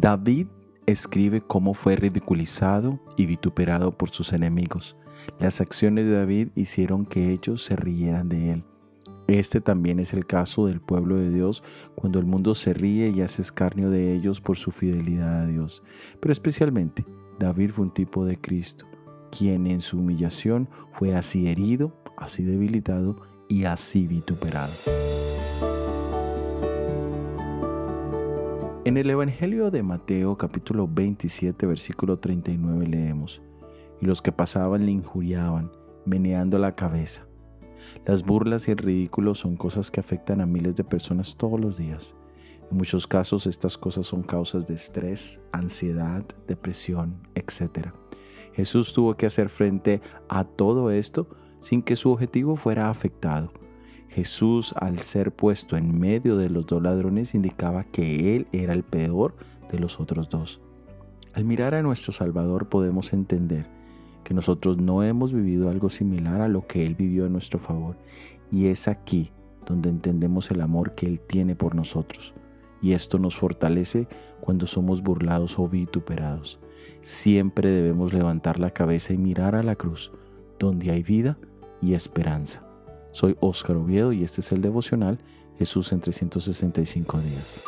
David escribe cómo fue ridiculizado y vituperado por sus enemigos. Las acciones de David hicieron que ellos se rieran de él. Este también es el caso del pueblo de Dios cuando el mundo se ríe y hace escarnio de ellos por su fidelidad a Dios. Pero especialmente, David fue un tipo de Cristo, quien en su humillación fue así herido, así debilitado y así vituperado. En el Evangelio de Mateo capítulo 27 versículo 39 leemos, y los que pasaban le injuriaban, meneando la cabeza. Las burlas y el ridículo son cosas que afectan a miles de personas todos los días. En muchos casos estas cosas son causas de estrés, ansiedad, depresión, etc. Jesús tuvo que hacer frente a todo esto sin que su objetivo fuera afectado. Jesús, al ser puesto en medio de los dos ladrones, indicaba que Él era el peor de los otros dos. Al mirar a nuestro Salvador podemos entender que nosotros no hemos vivido algo similar a lo que Él vivió en nuestro favor. Y es aquí donde entendemos el amor que Él tiene por nosotros. Y esto nos fortalece cuando somos burlados o vituperados. Siempre debemos levantar la cabeza y mirar a la cruz, donde hay vida y esperanza. Soy Óscar Oviedo y este es el devocional Jesús en 365 días.